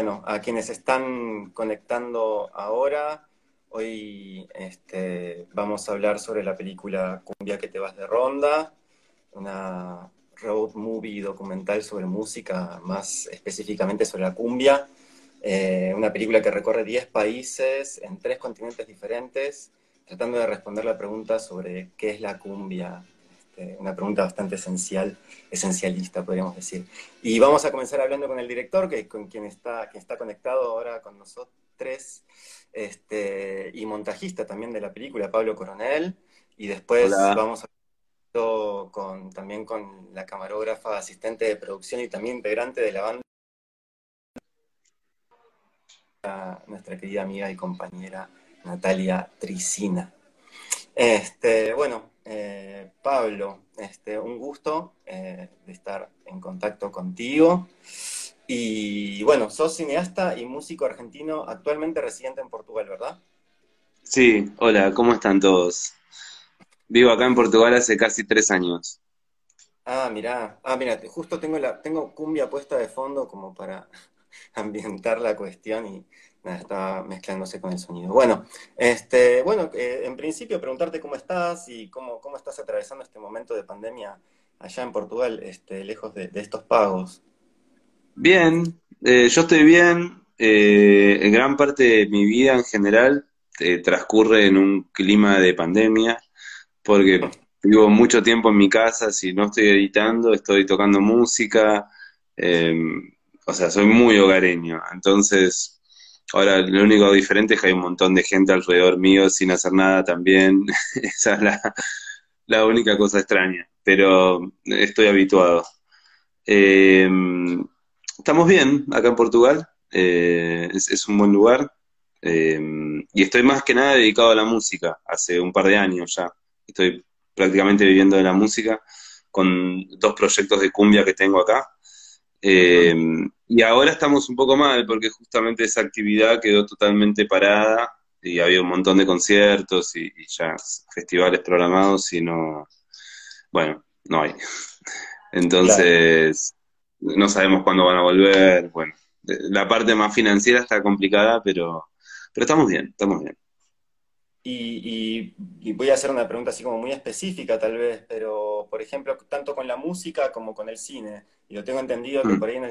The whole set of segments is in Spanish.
bueno, a quienes están conectando ahora, hoy este, vamos a hablar sobre la película Cumbia que te vas de ronda, una road movie documental sobre música, más específicamente sobre la cumbia. Eh, una película que recorre 10 países en tres continentes diferentes, tratando de responder la pregunta sobre qué es la cumbia, este, una pregunta bastante esencial, esencialista, podríamos decir. Y vamos a comenzar hablando con el director, que con quien está, quien está conectado ahora con nosotros, este, y montajista también de la película, Pablo Coronel, y después vamos a con, también con la camarógrafa, asistente de producción y también integrante de la banda, nuestra querida amiga y compañera Natalia Tricina. Este, bueno, eh, Pablo, este, un gusto eh, de estar en contacto contigo. Y bueno, sos cineasta y músico argentino actualmente residente en Portugal, ¿verdad? Sí, hola, ¿cómo están todos? Vivo acá en Portugal hace casi tres años. Ah, mirá, ah, mira, justo tengo la, tengo cumbia puesta de fondo como para ambientar la cuestión y estaba mezclándose con el sonido. Bueno, este, bueno, eh, en principio preguntarte cómo estás y cómo, cómo estás atravesando este momento de pandemia allá en Portugal, este, lejos de, estos pagos. Bien, eh, yo estoy bien. Eh, en gran parte de mi vida en general transcurre en un clima de pandemia porque vivo mucho tiempo en mi casa, si no estoy editando, estoy tocando música, em, o sea, soy muy hogareño, entonces ahora lo único diferente es que hay un montón de gente alrededor mío sin hacer nada también, esa es la, única cosa extraña, pero estoy habituado. Em, estamos bien acá en Portugal, eh, es, un buen lugar. Em, y estoy más que nada dedicado a la música, hace un par de años ya estoy prácticamente viviendo de la música con dos proyectos de cumbia que tengo acá. Eh, y ahora estamos un poco mal porque justamente esa actividad quedó totalmente parada y había un montón de conciertos y, ya festivales programados y no, bueno, no hay. Entonces, no sabemos cuándo van a volver. Bueno, la parte más financiera está complicada, pero, pero estamos bien, estamos bien. Y, voy a hacer una pregunta así como muy específica tal vez, pero por ejemplo, tanto con la música como con el cine, y lo tengo entendido que mm. por ahí en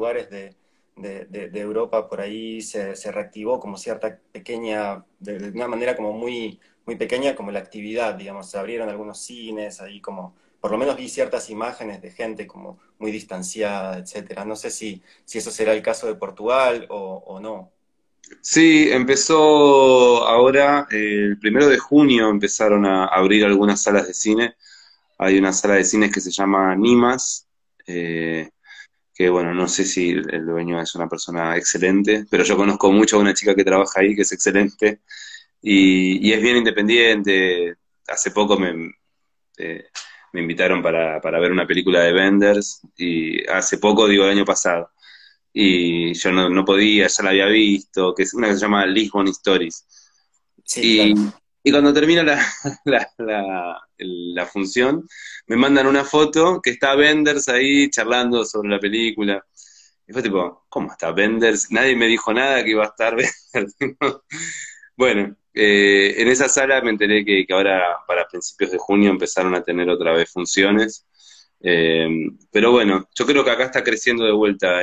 lugares de, Europa por ahí se, reactivó como cierta pequeña, de, una manera como muy, muy pequeña como la actividad, digamos, se abrieron algunos cines, ahí como, por lo menos vi ciertas imágenes de gente como muy distanciada, etcétera. No sé si, si eso será el caso de Portugal o, no. Sí, empezó ahora, eh, el primero de junio empezaron a abrir algunas salas de cine. Hay una sala de cine que se llama Nimas, eh, que bueno, no sé si el dueño es una persona excelente, pero yo conozco mucho a una chica que trabaja ahí que es excelente y, es bien independiente. Hace poco me, eh, me invitaron para, para ver una película de Benders y hace poco, digo, el año pasado y yo no, no, podía, ya la había visto, que es una que se llama Lisbon Stories. y, y, cuando termina la, la, la, función, me mandan una foto que está Benders ahí charlando sobre la película. Y fue tipo, ¿cómo está Benders? Nadie me dijo nada que iba a estar Benders. bueno, eh, en esa sala me enteré que, que ahora para principios de junio empezaron a tener otra vez funciones eh, pero bueno, yo creo que acá está creciendo de vuelta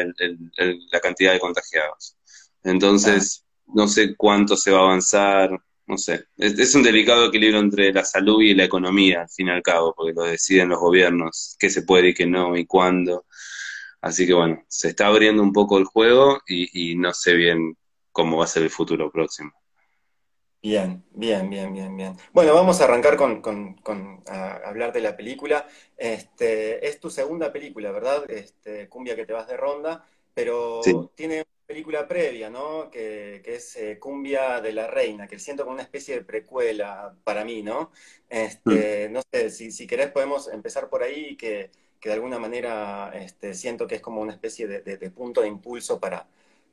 la cantidad de contagiados. Entonces, no sé cuánto se va a avanzar, no sé. Es, un delicado equilibrio entre la salud y la economía, al fin y al cabo, porque lo deciden los gobiernos, qué se puede y qué no, y cuándo. Así que bueno, se está abriendo un poco el juego y no sé bien cómo va a ser el futuro próximo. Bien, bien, bien, bien, bien. Bueno, vamos a arrancar con, hablar de la película. Este, es tu segunda película, ¿verdad? Este, Cumbia que te vas de ronda, pero tiene película previa, ¿no? Que, es eh, Cumbia de la Reina, que siento como una especie de precuela para mí, ¿no? Este, mm. No sé, si, si querés podemos empezar por ahí, que, que de alguna manera este, siento que es como una especie de, punto de impulso para,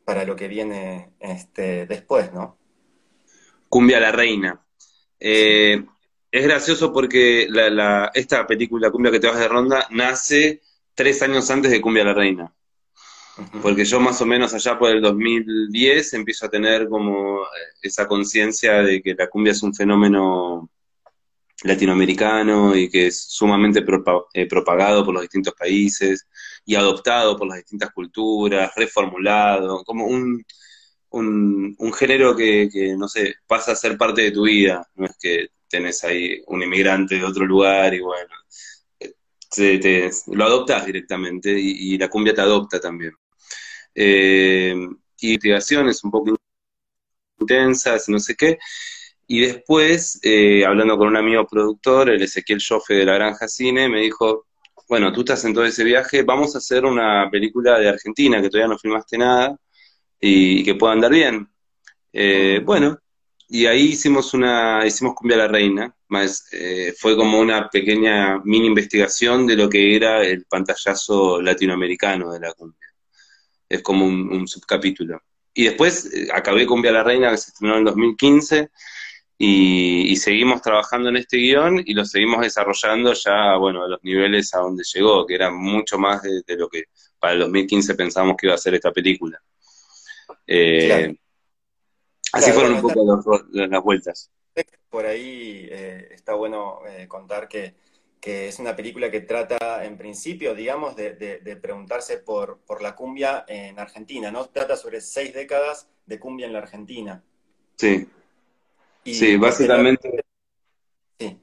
para lo que viene este, después, ¿no? Cumbia la Reina. Eh, es gracioso porque esta película, Cumbia que te vas de ronda, nace tres años antes de Cumbia la Reina. Porque yo más o menos allá por el 2010 empiezo a tener como eh, esa conciencia de que la cumbia es un fenómeno latinoamericano y que es sumamente eh, propagado por los distintos países y adoptado por las distintas culturas, reformulado, como un, un, género que, no sé, pasa a ser parte de tu vida, no es que tenés ahí un inmigrante de otro lugar y bueno, te, lo adoptas directamente y, la cumbia te adopta también. Eh, investigaciones un poco intensas, no sé qué, y después, eh, hablando con un amigo productor, el Ezequiel Joffe de la Granja Cine, me dijo, bueno, tú estás en todo ese viaje, vamos a hacer una película de Argentina, que todavía no filmaste nada, y, que pueda andar bien. Eh, bueno, y ahí hicimos una, hicimos Cumbia la Reina, más, eh, fue como una pequeña mini investigación de lo que era el pantallazo latinoamericano de la cumbia. Es como un, subcapítulo. Y después acabé Cumbia la Reina, que se estrenó en 2015, y, seguimos trabajando en este guion y lo seguimos desarrollando ya, bueno, a los niveles a donde llegó, que era mucho más de, lo que para el 2015 pensamos que iba a ser esta película. Eh, así fueron un poco las vueltas. Por ahí eh, está bueno eh, contar que, es una película que trata, en principio, digamos, de, de, preguntarse por, por la cumbia en Argentina, ¿no? Trata sobre seis décadas de cumbia en la Argentina. Sí sí, básicamente. Sí.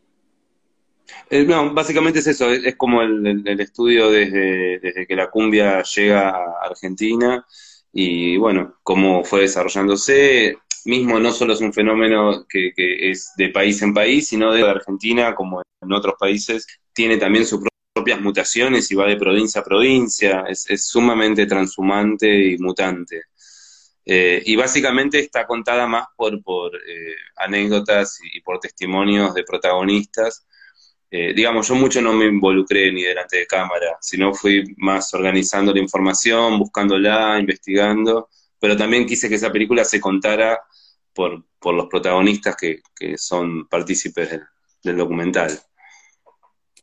Eh, no, básicamente es eso, es, como el, estudio desde, desde, que la cumbia llega a Argentina y bueno, cómo fue desarrollándose. Mismo no solo es un fenómeno que, es de país en país, sino de Argentina, como en otros países, tiene también sus propias mutaciones y va de provincia a provincia, es, es sumamente transhumante y mutante. Eh, y básicamente está contada más por, por eh, anécdotas y, por testimonios de protagonistas. Eh, digamos, yo mucho no me involucré ni delante de cámara, sino fui más organizando la información, buscándola, investigando, pero también quise que esa película se contara por, por los protagonistas que, que son partícipes del, documental.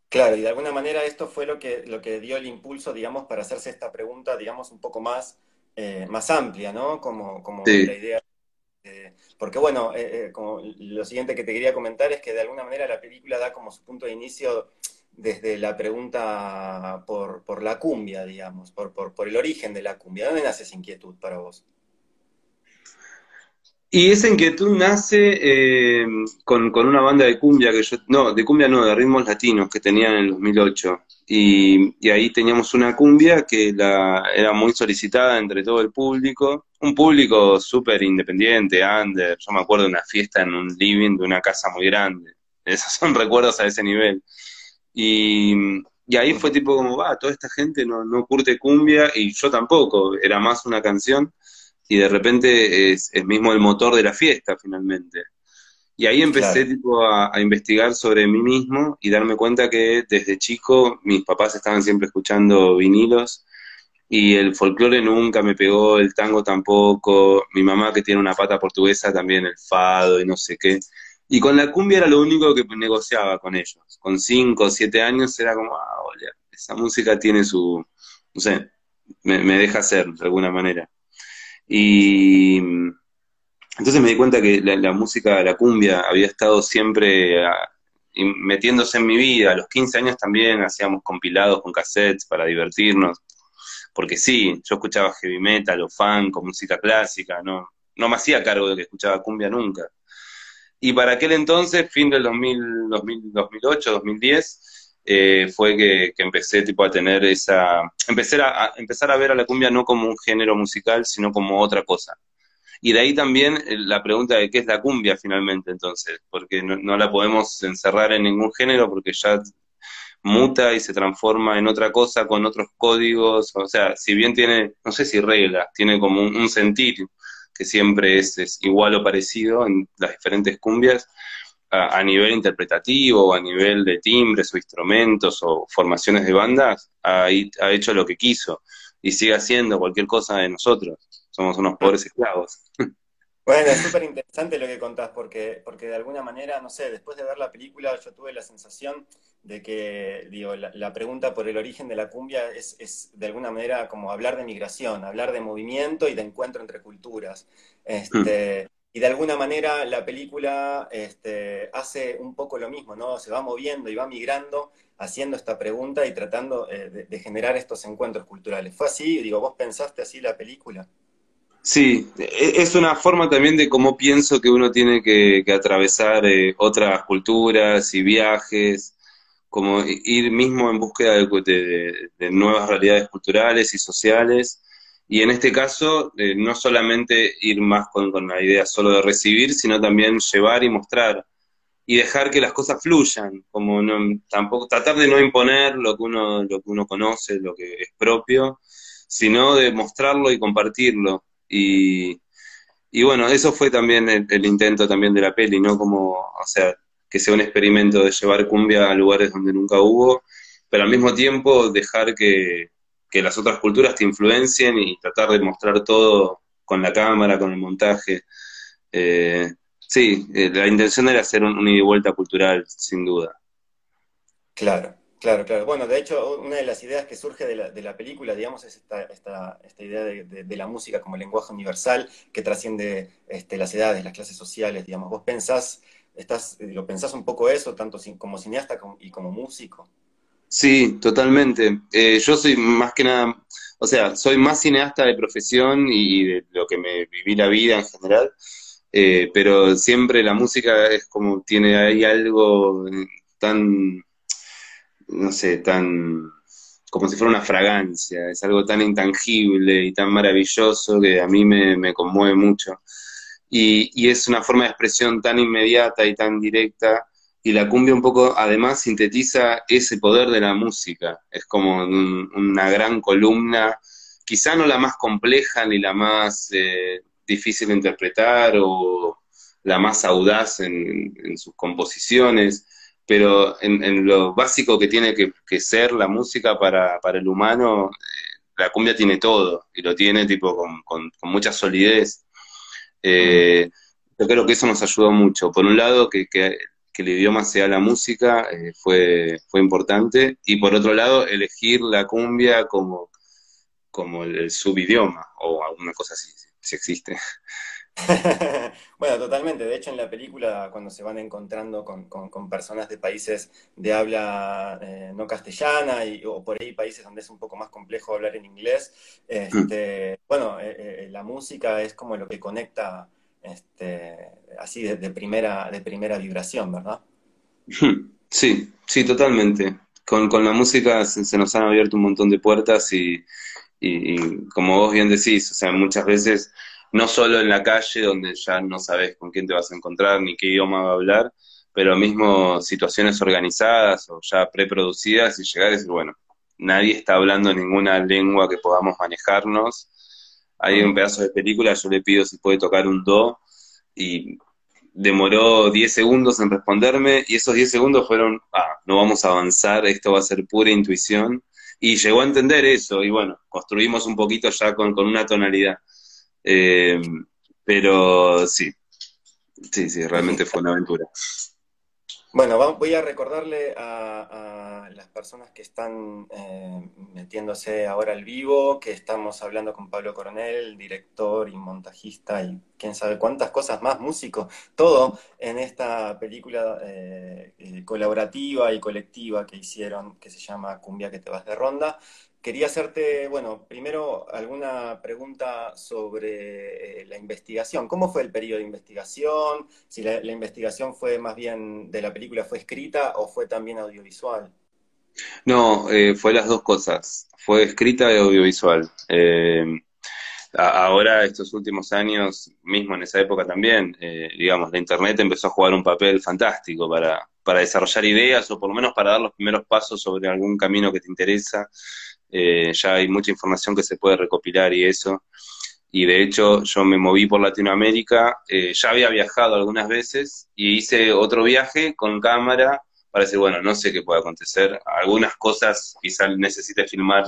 Claro, y de alguna manera esto fue lo que, lo que dio el impulso, digamos, para hacerse esta pregunta, digamos, un poco más eh, más amplia, ¿no? Como, como la idea. porque bueno, eh, eh, como lo siguiente que te quería comentar es que de alguna manera la película da como su punto de inicio desde la pregunta por, por la cumbia, digamos, por, por, el origen de la cumbia. ¿Dónde nace esa inquietud para vos? Y esa inquietud nace eh, con, una banda de cumbia que yo, no, de cumbia no, de ritmos latinos que tenían en el 2008. Y, y ahí teníamos una cumbia que la, era muy solicitada entre todo el público, un público súper independiente, under, yo me acuerdo de una fiesta en un living de una casa muy grande, esos son recuerdos a ese nivel. Y, y ahí fue tipo como, va, toda esta gente no, no curte cumbia y yo tampoco, era más una canción y de repente es, mismo el motor de la fiesta finalmente. Y ahí empecé tipo, a, investigar sobre mí mismo y darme cuenta que desde chico mis papás estaban siempre escuchando vinilos y el folclore nunca me pegó, el tango tampoco, mi mamá que tiene una pata portuguesa también el fado y no sé qué. Y con la cumbia era lo único que negociaba con ellos. Con cinco o siete años era como, ah, esa música tiene su, no sé, me, me deja hacer de alguna manera. Y entonces me di cuenta que la, música, la cumbia, había estado siempre ah, metiéndose en mi vida. A los 15 años también hacíamos compilados con cassettes para divertirnos. Porque sí, yo escuchaba heavy metal o funk o música clásica, no, no me hacía cargo de que escuchaba cumbia nunca. Y para aquel entonces, fin del 2000, 2008, 2010, eh, fue que, empecé tipo a tener esa, empecé a, empezar a ver a la cumbia no como un género musical, sino como otra cosa. Y de ahí también eh, la pregunta de qué es la cumbia finalmente, entonces, porque no, la podemos encerrar en ningún género porque ya muta y se transforma en otra cosa con otros códigos, o sea, si bien tiene, no sé si reglas, tiene como un, un sentir que siempre es, es, igual o parecido en las diferentes cumbias, a, nivel interpretativo a nivel de timbres o instrumentos o formaciones de bandas, ha, ha hecho lo que quiso y sigue haciendo cualquier cosa de nosotros. Somos unos pobres esclavos. Bueno, es súper interesante lo que contás, porque, porque de alguna manera, no sé, después de ver la película yo tuve la sensación de que, digo, la, pregunta por el origen de la cumbia es, es, de alguna manera como hablar de migración, hablar de movimiento y de encuentro entre culturas. Este, hmm. Y de alguna manera la película este, hace un poco lo mismo, ¿no? Se va moviendo y va migrando, haciendo esta pregunta y tratando eh, de, de generar estos encuentros culturales. ¿Fue así? Digo, ¿vos pensaste así la película? Sí, e, es una forma también de cómo pienso que uno tiene que, atravesar eh, otras culturas y viajes, como ir mismo en búsqueda de, nuevas realidades culturales y sociales. Y en este caso, eh, no solamente ir más con, la idea solo de recibir, sino también llevar y mostrar y dejar que las cosas fluyan, como tampoco tratar de no imponer lo que uno lo que uno conoce, lo que es propio, sino de mostrarlo y compartirlo y, y bueno, eso fue también el, intento también de la peli, ¿no? Como, o sea, que sea un experimento de llevar cumbia a lugares donde nunca hubo, pero al mismo tiempo dejar que, las otras culturas te influencien y tratar de mostrar todo con la cámara, con el montaje. Eh, sí, eh, la intención era hacer un, un ida y vuelta cultural, sin duda. Claro. Claro, claro. Bueno, de hecho, una de las ideas que surge de la, de la película, digamos, es esta, esta, esta idea de, la música como lenguaje universal que trasciende este, las edades, las clases sociales, digamos. ¿Vos pensás, estás, lo pensás un poco eso, tanto como cineasta y como músico? Sí, totalmente. Eh, yo soy más que nada, o sea, soy más cineasta de profesión y de lo que me viví la vida en general, eh, pero siempre la música es como, tiene ahí algo tan no sé, tan como si fuera una fragancia, es algo tan intangible y tan maravilloso que a mí me, conmueve mucho. Y, es una forma de expresión tan inmediata y tan directa, y la cumbia un poco además sintetiza ese poder de la música, es como una gran columna, quizá no la más compleja ni la más eh, difícil de interpretar o la más audaz en sus composiciones, pero en, lo básico que tiene que, ser la música para, el humano, eh, la cumbia tiene todo, y lo tiene tipo con, mucha solidez. Eh, yo creo que eso nos ayudó mucho. Por un lado, que, el idioma sea la música eh, fue, fue importante, y por otro lado, elegir la cumbia como, como el, subidioma, o alguna cosa así, si existe. Bueno, totalmente. De hecho, en la película, cuando se van encontrando con, personas de países de habla eh, no castellana y, o por ahí países donde es un poco más complejo hablar en inglés, este, bueno, eh, eh, la música es como lo que conecta este, así de, primera, de primera vibración, ¿verdad? Sí, sí, totalmente. Con, la música se, nos han abierto un montón de puertas y, y como vos bien decís, o sea, muchas veces no solo en la calle donde ya no sabes con quién te vas a encontrar ni qué idioma va a hablar, pero mismo situaciones organizadas o ya preproducidas y llegar y decir, bueno, nadie está hablando ninguna lengua que podamos manejarnos. Hay un pedazo de película, yo le pido si puede tocar un do y demoró 10 segundos en responderme y esos 10 segundos fueron, ah, no vamos a avanzar, esto va a ser pura intuición. Y llegó a entender eso y bueno, construimos un poquito ya con, con una tonalidad. Eh, pero sí, sí, sí, realmente fue una aventura. Bueno, voy a recordarle a, las personas que están eh, metiéndose ahora al vivo que estamos hablando con Pablo Coronel, director y montajista y quién sabe cuántas cosas más, músico, todo en esta película eh, colaborativa y colectiva que hicieron que se llama Cumbia que te vas de ronda quería hacerte, bueno, primero alguna pregunta sobre eh, la investigación. ¿Cómo fue el periodo de investigación? Si la, investigación fue más bien de la película, ¿fue escrita o fue también audiovisual? No, eh, fue las dos cosas. Fue escrita y audiovisual. Eh, ahora, estos últimos años, mismo en esa época también, digamos, la Internet empezó a jugar un papel fantástico para, para desarrollar ideas o por lo menos para dar los primeros pasos sobre algún camino que te interesa. Eh, ya hay mucha información que se puede recopilar y eso. Y de hecho yo me moví por Latinoamérica, eh, ya había viajado algunas veces y hice otro viaje con cámara para decir, bueno, no sé qué puede acontecer. Algunas cosas quizás necesite filmar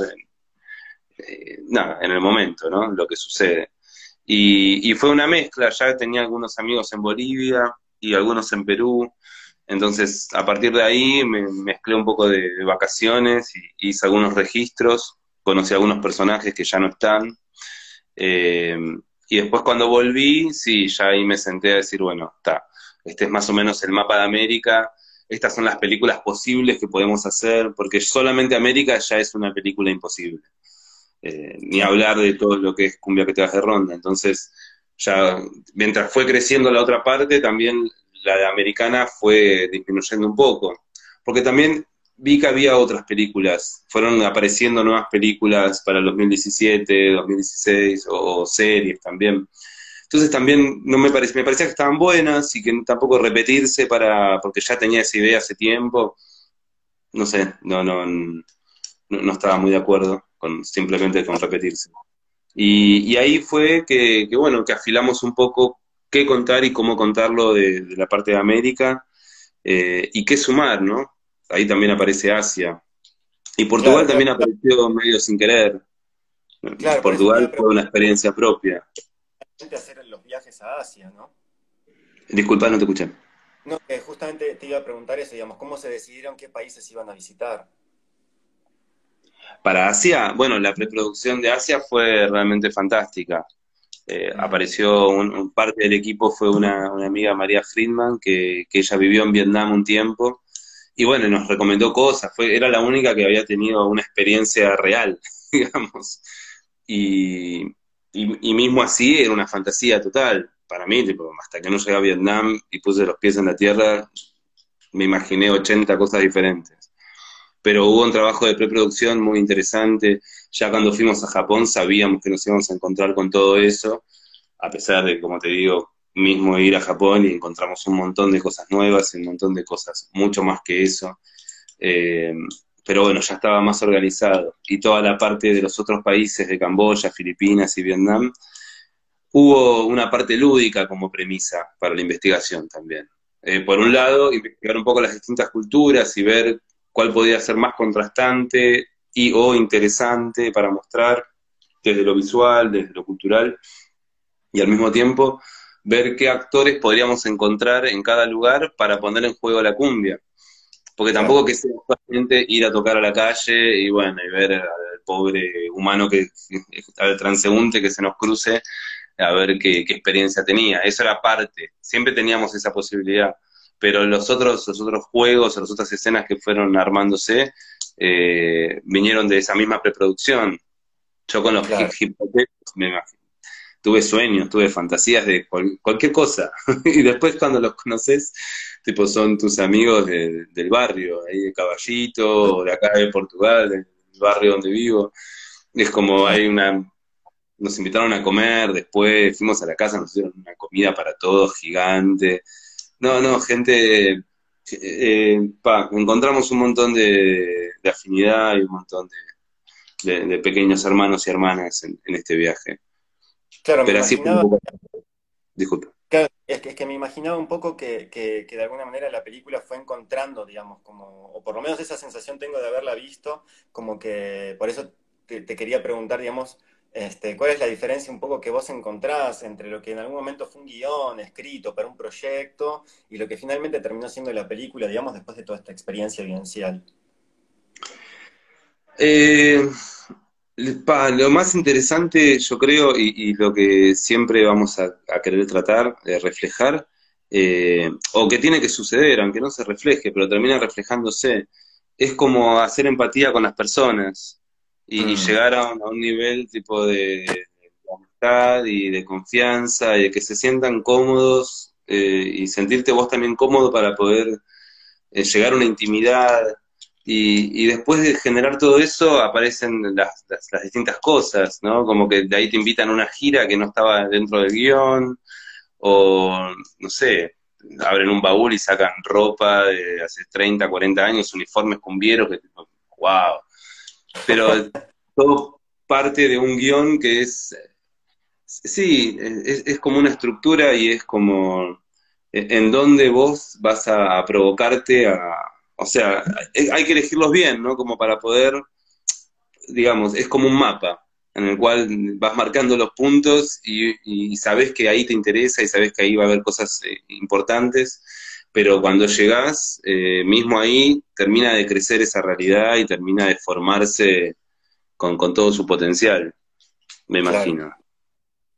eh, nada, en el momento, ¿no? Lo que sucede. Y, fue una mezcla, ya tenía algunos amigos en Bolivia y algunos en Perú, entonces a partir de ahí me mezclé un poco de, vacaciones y hice algunos registros, conocí a algunos personajes que ya no están. Eh, y después cuando volví, sí, ya ahí me senté a decir, bueno, está, este es más o menos el mapa de América, estas son las películas posibles que podemos hacer, porque solamente América ya es una película imposible. Eh, ni hablar de todo lo que es Cumbia que te vas de ronda. Entonces, ya mientras fue creciendo la otra parte, también la de americana fue disminuyendo un poco. Porque también vi que había otras películas, fueron apareciendo nuevas películas para el 2017, 2016, o, series también. Entonces también no me, parecía, me parecía que estaban buenas y que tampoco repetirse para, porque ya tenía esa idea hace tiempo. No sé, no, no, no estaba muy de acuerdo con simplemente con repetirse. Y, ahí fue que, bueno, que afilamos un poco qué contar y cómo contarlo de, la parte de América eh, y qué sumar, ¿no? Ahí también aparece Asia. Y Portugal también apareció medio sin querer. Portugal fue una experiencia propia. hacer los viajes a Asia, ¿no? Disculpa, no te escuché. No, justamente te iba a preguntar eso, digamos, ¿cómo se decidieron qué países iban a visitar? Para Asia, bueno, la preproducción de Asia fue realmente fantástica. Eh, apareció un, parte del equipo, fue una, amiga María Friedman, que, ella vivió en Vietnam un tiempo, y bueno, nos recomendó cosas, fue, era la única que había tenido una experiencia real, digamos. Y, y, mismo así era una fantasía total para mí, tipo, hasta que no llegué a Vietnam y puse los pies en la tierra, me imaginé 80 cosas diferentes pero hubo un trabajo de preproducción muy interesante. Ya cuando fuimos a Japón sabíamos que nos íbamos a encontrar con todo eso, a pesar de, como te digo, mismo ir a Japón y encontramos un montón de cosas nuevas un montón de cosas, mucho más que eso. Eh, pero bueno, ya estaba más organizado. Y toda la parte de los otros países, de Camboya, Filipinas y Vietnam, hubo una parte lúdica como premisa para la investigación también. Eh, por un lado, investigar un poco las distintas culturas y ver cuál podía ser más contrastante y o interesante para mostrar desde lo visual, desde lo cultural, y al mismo tiempo ver qué actores podríamos encontrar en cada lugar para poner en juego la cumbia. Porque tampoco que sea solamente ir a tocar a la calle y bueno, y ver al pobre humano que, al transeúnte que se nos cruce, a ver qué, qué experiencia tenía. Eso era parte, siempre teníamos esa posibilidad pero los otros, los otros juegos, las otras escenas que fueron armándose eh, vinieron de esa misma preproducción. Yo con los hip me tuve sueños, tuve fantasías de cualquier cosa. y después cuando los conoces, tipo son tus amigos del barrio, ahí de Caballito, o de acá de Portugal, del barrio donde vivo. Es como hay una nos invitaron a comer, después fuimos a la casa, nos dieron una comida para todos gigante. No, no, gente, eh, encontramos un montón de, afinidad y un montón de, pequeños hermanos y hermanas en, este viaje. Claro, Pero así un poco... Disculpa. Claro, es que, me imaginaba un poco que, de alguna manera la película fue encontrando, digamos, como, o por lo menos esa sensación tengo de haberla visto, como que, por eso te quería preguntar, digamos, este, ¿Cuál es la diferencia un poco que vos encontrás entre lo que en algún momento fue un guion escrito para un proyecto y lo que finalmente terminó siendo la película, digamos, después de toda esta experiencia vivencial? Eh, lo más interesante, yo creo, y, lo que siempre vamos a, querer tratar de reflejar, eh, o que tiene que suceder, aunque no se refleje, pero termina reflejándose, es como hacer empatía con las personas y, mm. llegar a un, nivel tipo de, amistad y de confianza y de que se sientan cómodos eh, y sentirte vos también cómodo para poder eh, llegar a una intimidad. Y, después de generar todo eso aparecen las, las, distintas cosas, ¿no? Como que de ahí te invitan a una gira que no estaba dentro del guion, o no sé, abren un baúl y sacan ropa de hace 30, 40 años, uniformes cumbieros, que wow, pero todo parte de un guion que es, sí, es, como una estructura y es como en donde vos vas a provocarte a, o sea, hay que elegirlos bien, ¿no? Como para poder, digamos, es como un mapa. en el cual vas marcando los puntos y, sabes que ahí te interesa y sabes que ahí va a haber cosas eh, importantes, pero cuando llegás, eh, mismo ahí, termina de crecer esa realidad y termina de formarse con, todo su potencial, me imagino.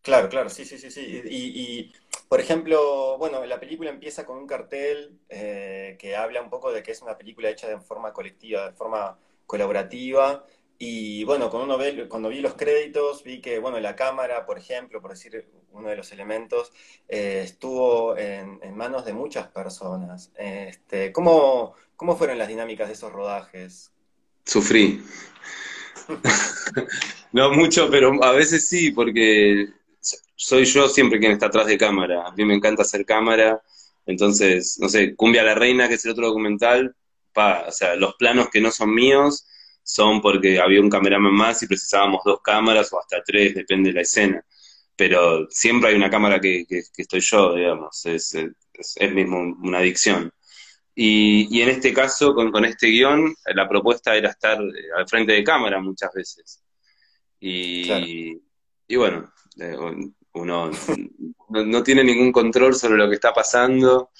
Claro, claro, sí, sí, sí, sí. Y, por ejemplo, bueno, la película empieza con un cartel eh, que habla un poco de que es una película hecha de forma colectiva, de forma colaborativa. Y bueno, cuando, uno ve, cuando vi los créditos, vi que, bueno, la cámara, por ejemplo, por decir uno de los elementos, eh, estuvo en, manos de muchas personas. Este, ¿cómo, ¿Cómo fueron las dinámicas de esos rodajes? Sufrí. no mucho, pero a veces sí, porque soy yo siempre quien está atrás de cámara. A mí me encanta hacer cámara. Entonces, no sé, Cumbia la Reina, que es el otro documental, pa, o sea, los planos que no son míos son porque había un cameraman más y precisábamos dos cámaras o hasta tres, depende de la escena. Pero siempre hay una cámara que, estoy yo, digamos, es, es, mismo una adicción. Y, y, en este caso, con, con este guion, la propuesta era estar eh, al frente de cámara muchas veces. Y, y bueno, eh, uno no, tiene ningún control sobre lo que está pasando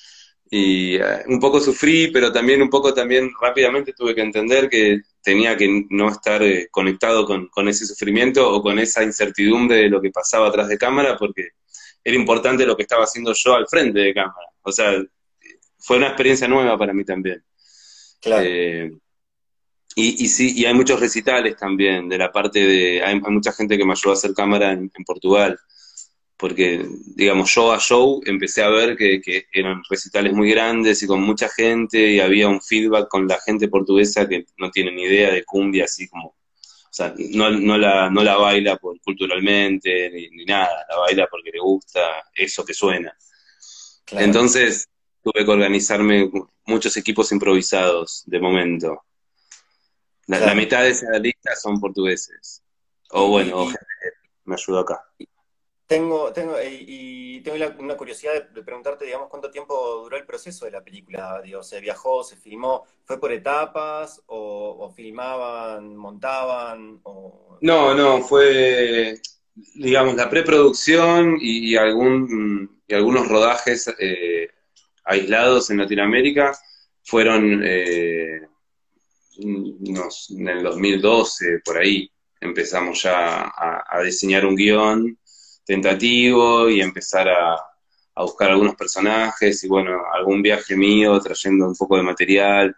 y eh, un poco sufrí, pero también un poco también rápidamente tuve que entender que tenía que no estar eh, conectado con, ese sufrimiento o con esa incertidumbre de lo que pasaba atrás de cámara porque era importante lo que estaba haciendo yo al frente de cámara. O sea, fue una experiencia nueva para mí también. Claro. y, y, sí, y hay muchos recitales también de la parte de, hay, mucha gente que me ayudó a hacer cámara en Portugal porque, digamos, show a show empecé a ver que, eran recitales muy grandes y con mucha gente y había un feedback con la gente portuguesa que no tiene ni idea de cumbia, así como, o sea, no, no, la, no la baila por, culturalmente ni, nada, la baila porque le gusta eso que suena. Entonces tuve que organizarme muchos equipos improvisados de momento. La, mitad de esa lista son portugueses. O bueno, me ayudó acá. Tengo, tengo, y, tengo una curiosidad de, preguntarte, digamos, cuánto tiempo duró el proceso de la película. Digo, ¿se viajó, se filmó? ¿Fue por etapas? ¿O, filmaban, montaban? O... No, no, fue, digamos, la preproducción y, algún, y algunos rodajes eh, aislados en Latinoamérica fueron eh, en el 2012, por ahí. Empezamos ya a, a diseñar un guion tentativo y empezar a, buscar algunos personajes y bueno, algún viaje mío trayendo un poco de material,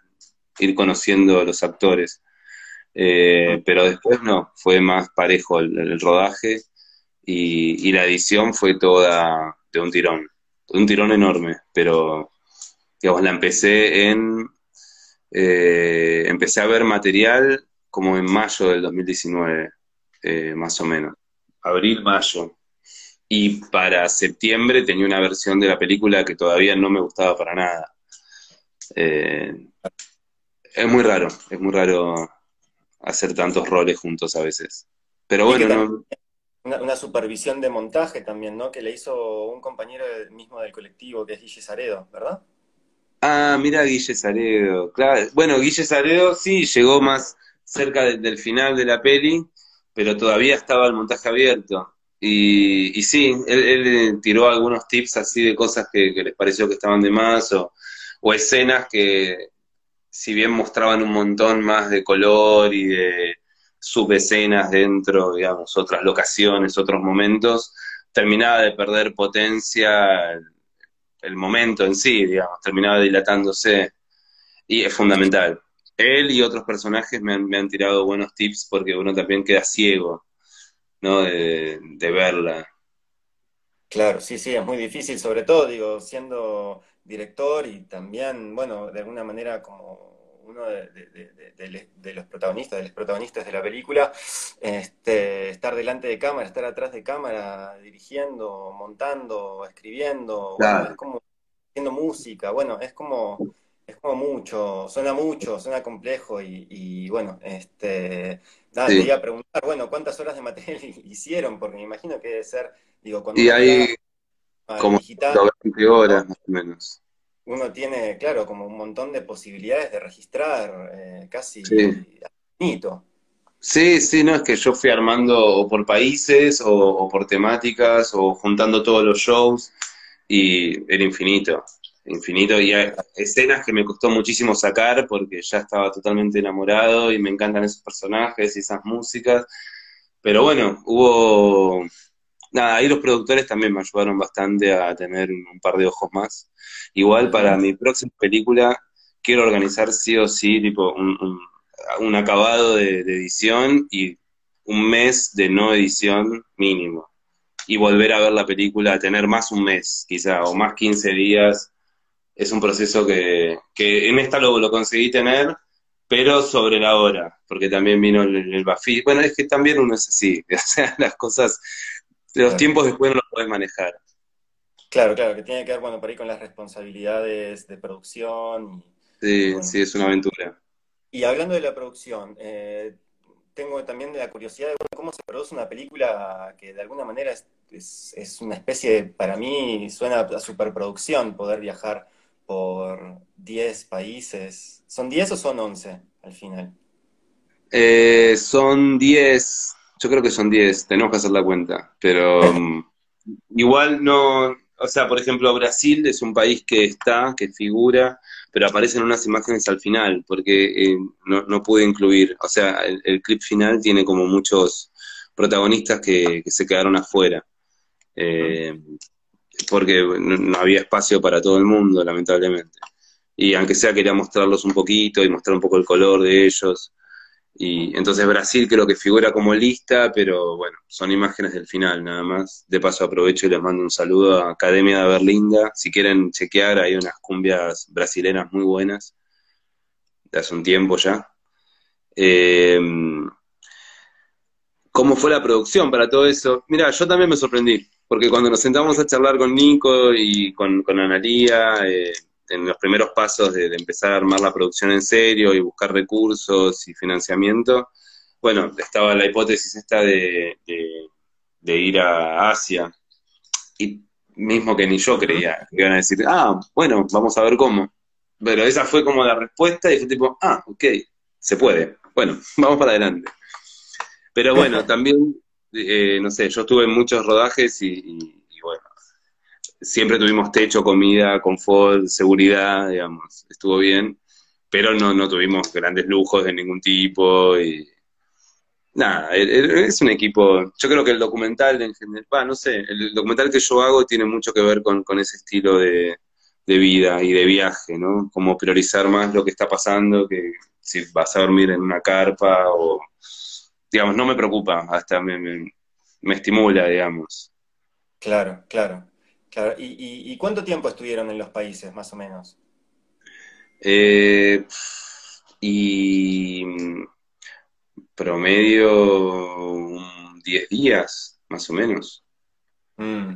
ir conociendo a los actores. Eh, pero después no, fue más parejo el, rodaje y, la edición fue toda de un tirón, de un tirón enorme, pero digamos, la empecé en, eh, empecé a ver material como en mayo del 2019, eh, más o menos, abril, mayo, y para septiembre tenía una versión de la película que todavía no me gustaba para nada. Eh, es muy raro, es muy raro hacer tantos roles juntos a veces. Pero bueno, una, supervisión de montaje también, ¿no? Que le hizo un compañero mismo del colectivo, que es Guille Saredo, ¿verdad? Ah, mira Guille Saredo, claro. Bueno, Guille Saredo sí llegó más cerca del final de la peli, pero todavía estaba el montaje abierto. Y, sí, él, tiró algunos tips así de cosas que, les pareció que estaban de más o, escenas que si bien mostraban un montón más de color y de subescenas dentro, digamos, otras locaciones, otros momentos, terminaba de perder potencia el, momento en sí, digamos, terminaba dilatándose y es fundamental. Él y otros personajes me han tirado buenos tips porque uno también queda ciego ¿no? De, verla. Claro, sí, sí, es muy difícil, sobre todo, digo, siendo director y también, bueno, de alguna manera como uno de, los protagonistas, de los protagonistas de la película, este, estar delante de cámara, estar atrás de cámara, dirigiendo, montando, escribiendo, es como haciendo música, bueno, es como, es como mucho, suena mucho, suena complejo y, y bueno, este, Nada, te iba a preguntar, bueno, ¿cuántas horas de material hicieron? Porque me imagino que debe ser, digo, cuando y hay como digital, 20 horas más o menos. Uno tiene, claro, como un montón de posibilidades de registrar, eh, casi sí. infinito. Sí, sí, no, es que yo fui armando o por países o, por temáticas o juntando todos los shows y era infinito, infinito. Y hay escenas que me costó muchísimo sacar porque ya estaba totalmente enamorado y me encantan esos personajes y esas músicas. Pero bueno, hubo... Nada, ahí los productores también me ayudaron bastante a tener un par de ojos más. Igual para mi próxima película quiero organizar sí o sí tipo un un acabado de, edición y un mes de no edición mínimo. Y volver a ver la película, tener más un mes, quizá, o más 15 días. Es un proceso que, que en esta lo, lo conseguí tener, pero sobre la hora, porque también vino el, el Bafi. Bueno, es que también uno es así, o sea, las cosas, los tiempos después no los puedes manejar. Claro, claro, que tiene que ver, bueno, por ahí con las responsabilidades de producción. sí, sí, es una aventura. Y hablando de la producción, eh, tengo también la curiosidad de cómo se produce una película que de alguna manera es, una especie, para mí suena a superproducción, poder viajar por 10 países. ¿Son 10 o son 11 al final? Eh, son 10, yo creo que son 10, tenemos que hacer la cuenta, pero um, igual no, o sea, por ejemplo, Brasil es un país que está, que figura, pero aparecen unas imágenes al final, porque eh, no, no, pude incluir, o sea, el, clip final tiene como muchos protagonistas que, se quedaron afuera, eh, porque no, había espacio para todo el mundo, lamentablemente. Y aunque sea quería mostrarlos un poquito y mostrar un poco el color de ellos, y entonces Brasil creo que figura como lista, pero bueno, son imágenes del final nada más. De paso aprovecho y les mando un saludo a Academia de Berlinda. Si quieren chequear, hay unas cumbias brasileras muy buenas, de hace un tiempo ya. Eh, ¿Cómo fue la producción para todo eso? Mira, yo también me sorprendí, porque cuando nos sentamos a charlar con Nico y con, con Analía, eh, en los primeros pasos de, empezar a armar la producción en serio y buscar recursos y financiamiento, bueno, estaba la hipótesis esta de, ir a Asia. Y mismo que ni yo creía, que iban a decir, ah, bueno, vamos a ver cómo. Pero esa fue como la respuesta y fue tipo, ah, ok, se puede. Bueno, vamos para adelante. Pero bueno, también, eh, no sé, yo estuve en muchos rodajes y siempre tuvimos techo, comida, confort, seguridad, digamos, estuvo bien, pero no, no tuvimos grandes lujos de ningún tipo y nada, e, e, es un equipo, yo creo que el documental en general, no sé, el documental que yo hago tiene mucho que ver con, ese estilo de, vida y de viaje, ¿no? Como priorizar más lo que está pasando que si vas a dormir en una carpa o, digamos, no me preocupa, hasta me, me estimula, digamos. Claro, claro. ¿Y, cuánto tiempo estuvieron en los países, más o menos? Eh, y promedio 10 días, más o menos. Mm.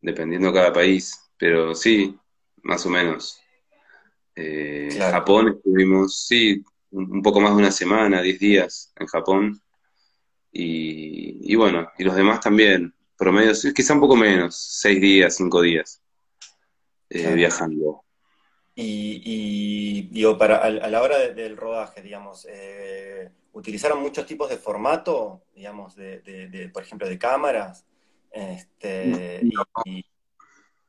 Dependiendo de cada país, pero sí, más o menos. Eh, Japón estuvimos, sí, un poco más de una semana, 10 días en Japón. Y, y bueno, y los demás también, promedio, quizá un poco menos, seis días, cinco días eh, viajando. Y, digo, para, a, la hora del rodaje, digamos, eh, ¿utilizaron muchos tipos de formato, digamos, de, por ejemplo, de cámaras? Este,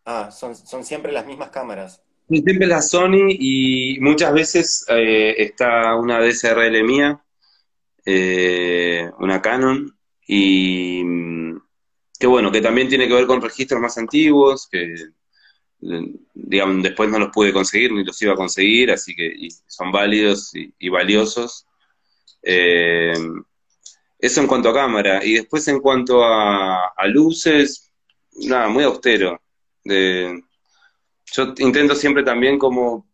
ah, son, siempre las mismas cámaras. Siempre la Sony y muchas veces eh, está una DSRL mía, una Canon, y que bueno, que también tiene que ver con registros más antiguos, que digamos, después no los pude conseguir ni los iba a conseguir, así que son válidos y, valiosos. Eh, eso en cuanto a cámara. Y después en cuanto a, luces, nada, muy austero. Yo intento siempre también como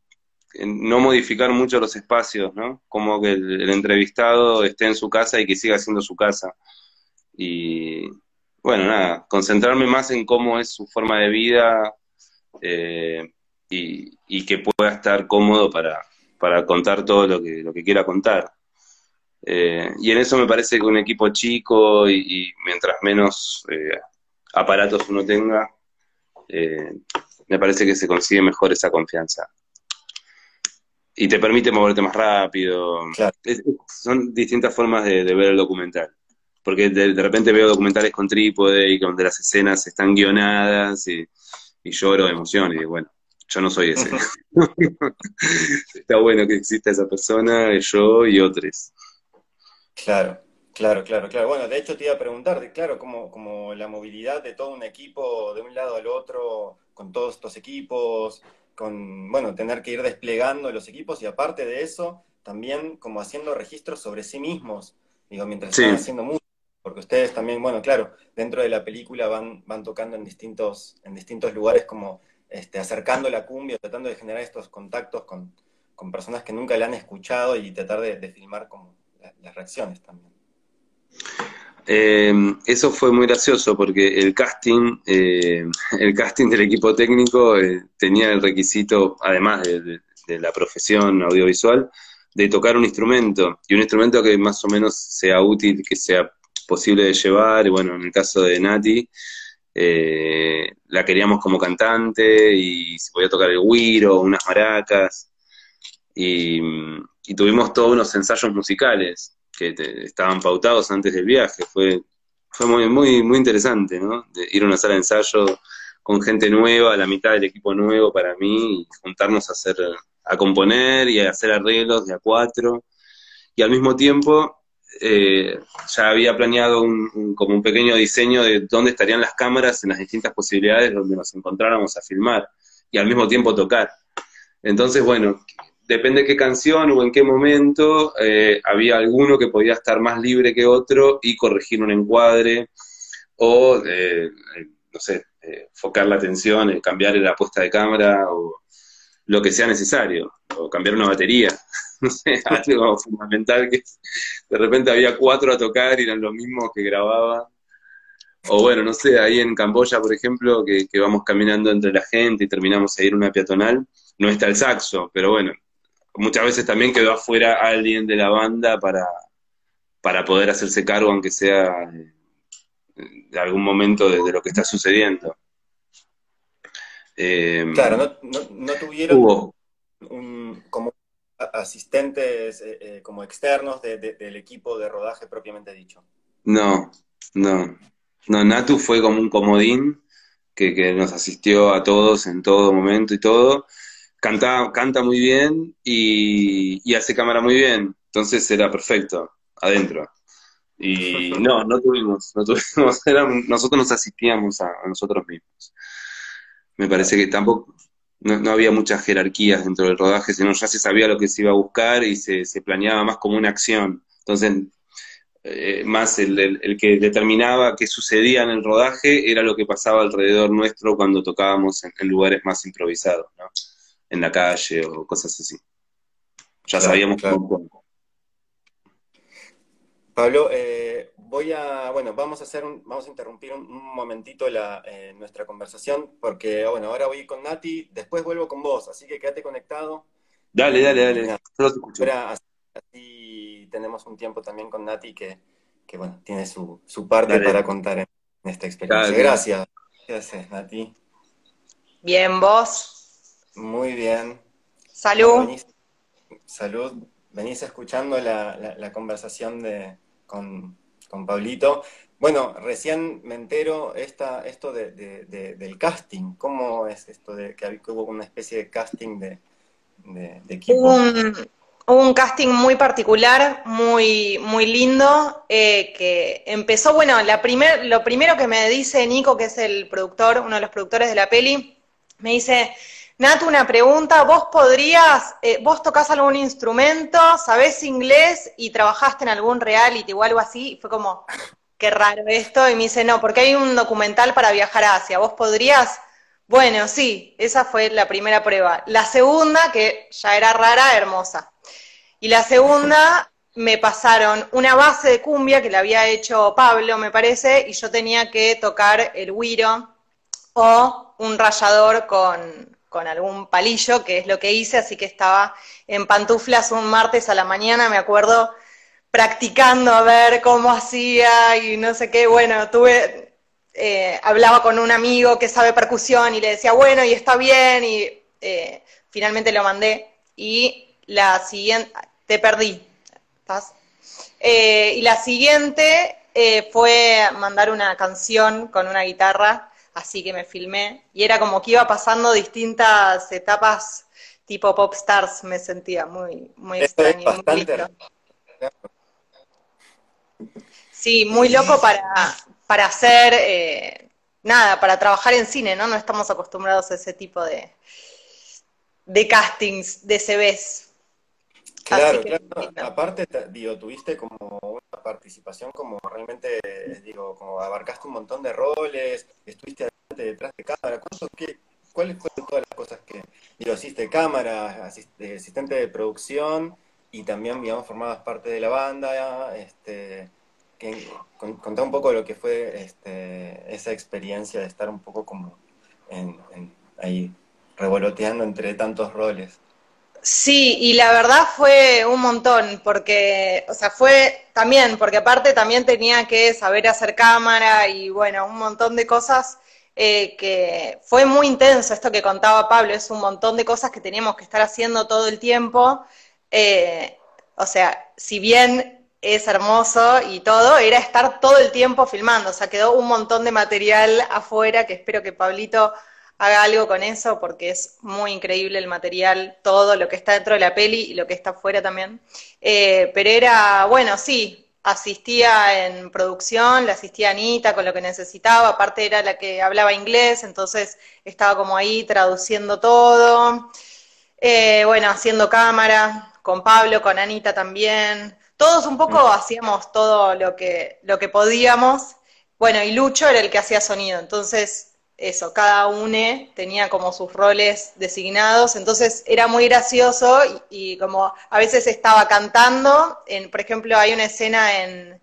no modificar mucho los espacios, ¿no? Como que el, entrevistado esté en su casa y que siga siendo su casa. Y, bueno, nada, concentrarme más en cómo es su forma de vida eh, y, que pueda estar cómodo para, contar todo lo que, lo que quiera contar. Eh, y en eso me parece que un equipo chico y, mientras menos eh, aparatos uno tenga, me parece que se consigue mejor esa confianza. y te permite moverte más rápido. son distintas formas de, ver el documental. Porque de, repente veo documentales con trípode y donde las escenas están guionadas y, lloro de emoción y bueno, yo no soy ese. Está bueno que exista esa persona, yo y otros. Claro, claro, claro, claro. Bueno, de hecho te iba a preguntar, claro, como, como la movilidad de todo un equipo de un lado al otro, con todos estos equipos, con, bueno, tener que ir desplegando los equipos y aparte de eso, también como haciendo registros sobre sí mismos, digo, mientras están haciendo música, porque ustedes también, bueno, claro, dentro de la película van, van tocando en distintos, en distintos lugares como este, acercando la cumbia, tratando de generar estos contactos con, personas que nunca la han escuchado y tratar de, filmar como las reacciones también. Eh, eso fue muy gracioso porque el casting, eh, el casting del equipo técnico eh, tenía el requisito, además de, la profesión audiovisual, de tocar un instrumento y un instrumento que más o menos sea útil, que sea posible de llevar. Y bueno, en el caso de Nati, la queríamos como cantante y se podía tocar el güiro, unas maracas. Y tuvimos todos unos ensayos musicales que estaban pautados antes del viaje. Fue, fue muy, muy, muy interesante, ¿no? De ir a una sala de ensayo con gente nueva, la mitad del equipo nuevo para mí, y juntarnos a hacer, a componer y a hacer arreglos de a cuatro. Y al mismo tiempo eh, ya había planeado un, como un pequeño diseño de dónde estarían las cámaras en las distintas posibilidades donde nos encontráramos a filmar y al mismo tiempo tocar. Entonces, bueno, depende de qué canción o en qué momento, eh, había alguno que podía estar más libre que otro y corregir un encuadre o, eh, eh, no sé, focar la atención, cambiar la puesta de cámara o lo que sea necesario, o cambiar una batería. No sé, algo fundamental que de repente había cuatro a tocar y eran los mismos que grababa. O bueno, no sé, ahí en Camboya, por ejemplo, que, que vamos caminando entre la gente y terminamos a ir una peatonal, no está el saxo, pero bueno, muchas veces también quedó afuera alguien de la banda para, para poder hacerse cargo, aunque sea eh, de algún momento de, lo que está sucediendo. Em, claro, no, tuvieron como asistentes eh, eh, como externos del equipo de rodaje propiamente dicho. No, no. No, Natu fue como un comodín que, que nos asistió a todos en todo momento y todo canta, canta muy bien y, hace cámara muy bien, entonces era perfecto, adentro. Y no, no tuvimos, no tuvimos, nosotros nos asistíamos a, nosotros mismos. Me parece que tampoco, no, había muchas jerarquías dentro del rodaje, sino ya se sabía lo que se iba a buscar y se, planeaba más como una acción. Entonces, eh, más el, que determinaba qué sucedía en el rodaje era lo que pasaba alrededor nuestro cuando tocábamos en, en lugares más improvisados, ¿no? En la calle o cosas así. Ya sabíamos Pablo, eh, voy a, bueno, vamos a hacer vamos a interrumpir un, momentito la, eh, nuestra conversación, porque, bueno, ahora voy con Nati, después vuelvo con vos, así que quédate conectado. Dale, dale, dale. Ahora, así, tenemos un tiempo también con Nati que, que bueno, tiene su, su parte para contar en, esta experiencia. Gracias. Gracias, Nati. Bien, vos. Muy bien. Salud. salud. Venís escuchando la, conversación de, con, con, Pablito. Bueno, recién me entero esta, esto de, del casting. ¿Cómo es esto de que hubo una especie de casting de, equipo? Un, un, casting muy particular, muy, muy lindo, eh, que empezó, bueno, la primer, lo primero que me dice Nico, que es el productor, uno de los productores de la peli, me dice, Nato, una pregunta, vos podrías, eh, vos tocas algún instrumento, sabés inglés y trabajaste en algún reality o algo así, y fue como, qué raro esto, y me dice, no, porque hay un documental para viajar a Asia, vos podrías, bueno, sí, esa fue la primera prueba. La segunda, que ya era rara, hermosa. Y la segunda, me pasaron una base de cumbia que la había hecho Pablo, me parece, y yo tenía que tocar el guiro o un rayador con, con algún palillo, que es lo que hice, así que estaba en pantuflas un martes a la mañana, me acuerdo, practicando a ver cómo hacía y no sé qué, bueno, tuve, eh, hablaba con un amigo que sabe percusión y le decía, bueno, y está bien, y eh, finalmente lo mandé. Y la siguiente, te perdí, ¿estás? Eh, y la siguiente eh, fue mandar una canción con una guitarra, así que me filmé, y era como que iba pasando distintas etapas tipo pop stars, me sentía muy, muy extraño. Sí, muy loco para, para hacer, eh, nada, para trabajar en cine, ¿no? No estamos acostumbrados a ese tipo de, de castings, de CVs. Claro, claro. Aparte, digo, tuviste como participación como realmente, digo, como abarcaste un montón de roles, estuviste adelante detrás de cámara. ¿Cuáles fueron todas las cosas que, digo, hiciste cámara, asistente de producción y también, digamos, formabas parte de la banda? Este, que, contá un poco lo que fue este, esa experiencia de estar un poco como ahí revoloteando entre tantos roles. Sí, y la verdad fue un montón, porque, o sea, fue también, porque aparte también tenía que saber hacer cámara y bueno, un montón de cosas eh, que fue muy intenso esto que contaba Pablo, es un montón de cosas que teníamos que estar haciendo todo el tiempo. Eh, o sea, si bien es hermoso y todo, era estar todo el tiempo filmando, o sea, quedó un montón de material afuera que espero que Pablito haga algo con eso porque es muy increíble el material, todo lo que está dentro de la peli y lo que está afuera también. Eh, pero era, bueno, sí, asistía en producción, le asistía a Anita con lo que necesitaba, aparte era la que hablaba inglés, entonces estaba como ahí traduciendo todo. Eh, bueno, haciendo cámara, con Pablo, con Anita también. Todos un poco hacíamos todo lo que, lo que podíamos. Bueno, y Lucho era el que hacía sonido, entonces eso, cada uno tenía como sus roles designados, entonces era muy gracioso y, como a veces estaba cantando, en, por ejemplo hay una escena en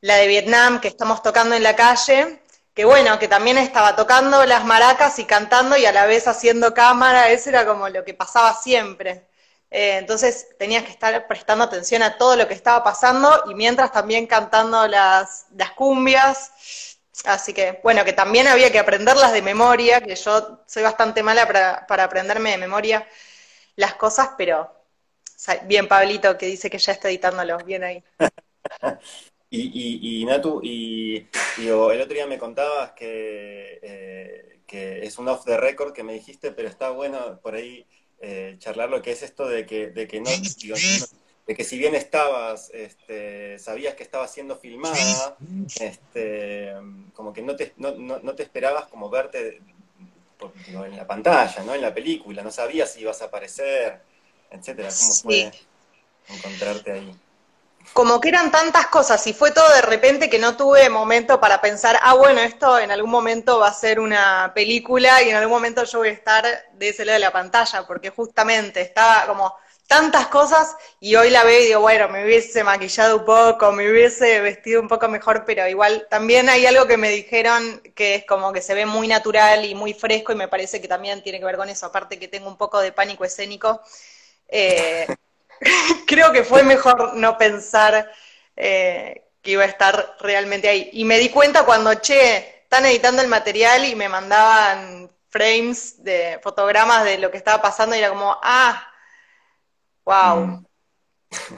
la de Vietnam que estamos tocando en la calle, que bueno, que también estaba tocando las maracas y cantando y a la vez haciendo cámara, eso era como lo que pasaba siempre. Eh, entonces tenías que estar prestando atención a todo lo que estaba pasando y mientras también cantando las, las cumbias. Así que, bueno, que también había que aprenderlas de memoria, que yo soy bastante mala para, aprenderme de memoria las cosas, pero bien Pablito que dice que ya está editándolo, bien ahí. y, y, Natu, y, el otro día me contabas que, eh, que es un off the record que me dijiste, pero está bueno por ahí eh, charlar lo que es esto de que, de que no, de que si bien estabas, este, sabías que estaba siendo filmada, este, como que no te, no, no, te esperabas como verte en la pantalla, ¿no? En la película, no sabías si ibas a aparecer, etcétera. ¿Cómo fue encontrarte ahí? Como que eran tantas cosas y fue todo de repente que no tuve momento para pensar, ah, bueno, esto en algún momento va a ser una película y en algún momento yo voy a estar de ese lado de la pantalla, porque justamente estaba como tantas cosas y hoy la veo y digo, bueno, me hubiese maquillado un poco, me hubiese vestido un poco mejor, pero igual también hay algo que me dijeron que es como que se ve muy natural y muy fresco y me parece que también tiene que ver con eso, aparte que tengo un poco de pánico escénico. Eh, creo que fue mejor no pensar eh, que iba a estar realmente ahí. Y me di cuenta cuando, che, están editando el material y me mandaban frames de fotogramas de lo que estaba pasando y era como, ah, Wow. Mm.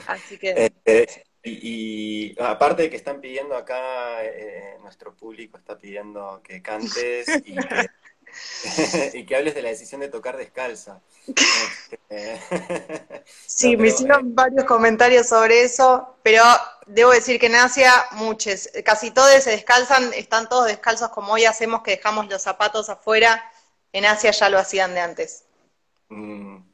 Así que. Este, y, aparte de que están pidiendo acá, eh, nuestro público está pidiendo que cantes y que, hables de la decisión de tocar descalza. Este, sí, me hicieron eh, varios comentarios sobre eso, pero debo decir que en Asia muchos, casi todos se descalzan, están todos descalzos como hoy hacemos que dejamos los zapatos afuera, en Asia ya lo hacían de antes. Mm.